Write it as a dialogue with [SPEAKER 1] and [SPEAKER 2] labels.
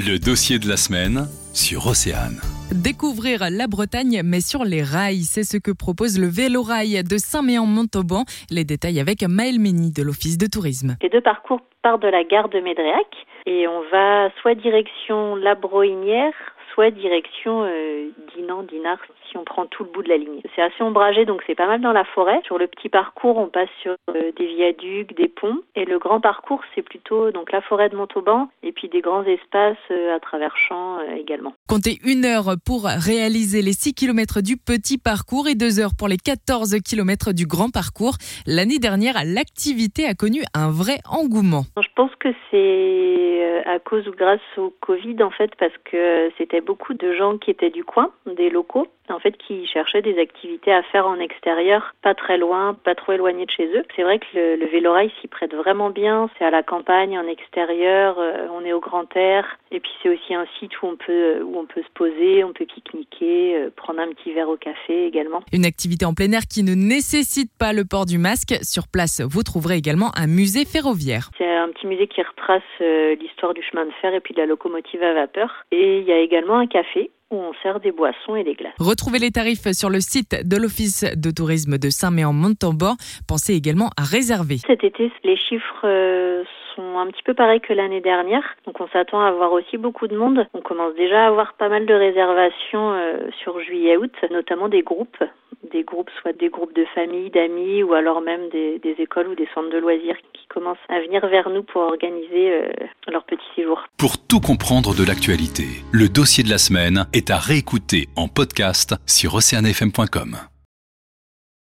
[SPEAKER 1] Le dossier de la semaine sur Océane.
[SPEAKER 2] Découvrir la Bretagne, mais sur les rails, c'est ce que propose le vélo-rail de Saint-Méan-Montauban. Les détails avec Maël Mény de l'Office de tourisme.
[SPEAKER 3] Les deux parcours partent de la gare de Médréac et on va soit direction La Brohinière, soit direction euh, Dinan, Dinard, si on prend tout le bout de la ligne. C'est assez ombragé, donc c'est pas mal dans la forêt. Sur le petit parcours, on passe sur euh, des viaducs, des ponts, et le grand parcours, c'est plutôt donc la forêt de Montauban, et puis des grands espaces euh, à travers champs euh, également.
[SPEAKER 2] Comptez une heure pour réaliser les 6 km du petit parcours et deux heures pour les 14 km du grand parcours. L'année dernière, l'activité a connu un vrai engouement.
[SPEAKER 3] Je pense que c'est à cause ou grâce au Covid, en fait, parce que c'était beaucoup de gens qui étaient du coin, des locaux, en fait, qui cherchaient des activités à faire en extérieur, pas très loin, pas trop éloigné de chez eux. C'est vrai que le, le vélorail s'y prête vraiment bien. C'est à la campagne, en extérieur, euh, on est au grand air, et puis c'est aussi un site où on peut où on peut se poser, on peut pique-niquer, euh, prendre un petit verre au café également.
[SPEAKER 2] Une activité en plein air qui ne nécessite pas le port du masque. Sur place, vous trouverez également un musée ferroviaire.
[SPEAKER 3] C'est un petit musée qui retrace euh, l'histoire du chemin de fer et puis de la locomotive à vapeur. Et il y a également un café où on sert des boissons et des glaces.
[SPEAKER 2] Retrouvez les tarifs sur le site de l'Office de tourisme de Saint-Méan-Montauban. Pensez également à réserver.
[SPEAKER 3] Cet été, les chiffres euh, sont un petit peu pareils que l'année dernière. Donc on s'attend à avoir aussi beaucoup de monde. On commence déjà à avoir pas mal de réservations euh, sur juillet-août, notamment des groupes des groupes, soit des groupes de familles, d'amis, ou alors même des, des, écoles ou des centres de loisirs qui commencent à venir vers nous pour organiser euh, leur petit séjour.
[SPEAKER 1] Pour tout comprendre de l'actualité, le dossier de la semaine est à réécouter en podcast sur oceanfm.com.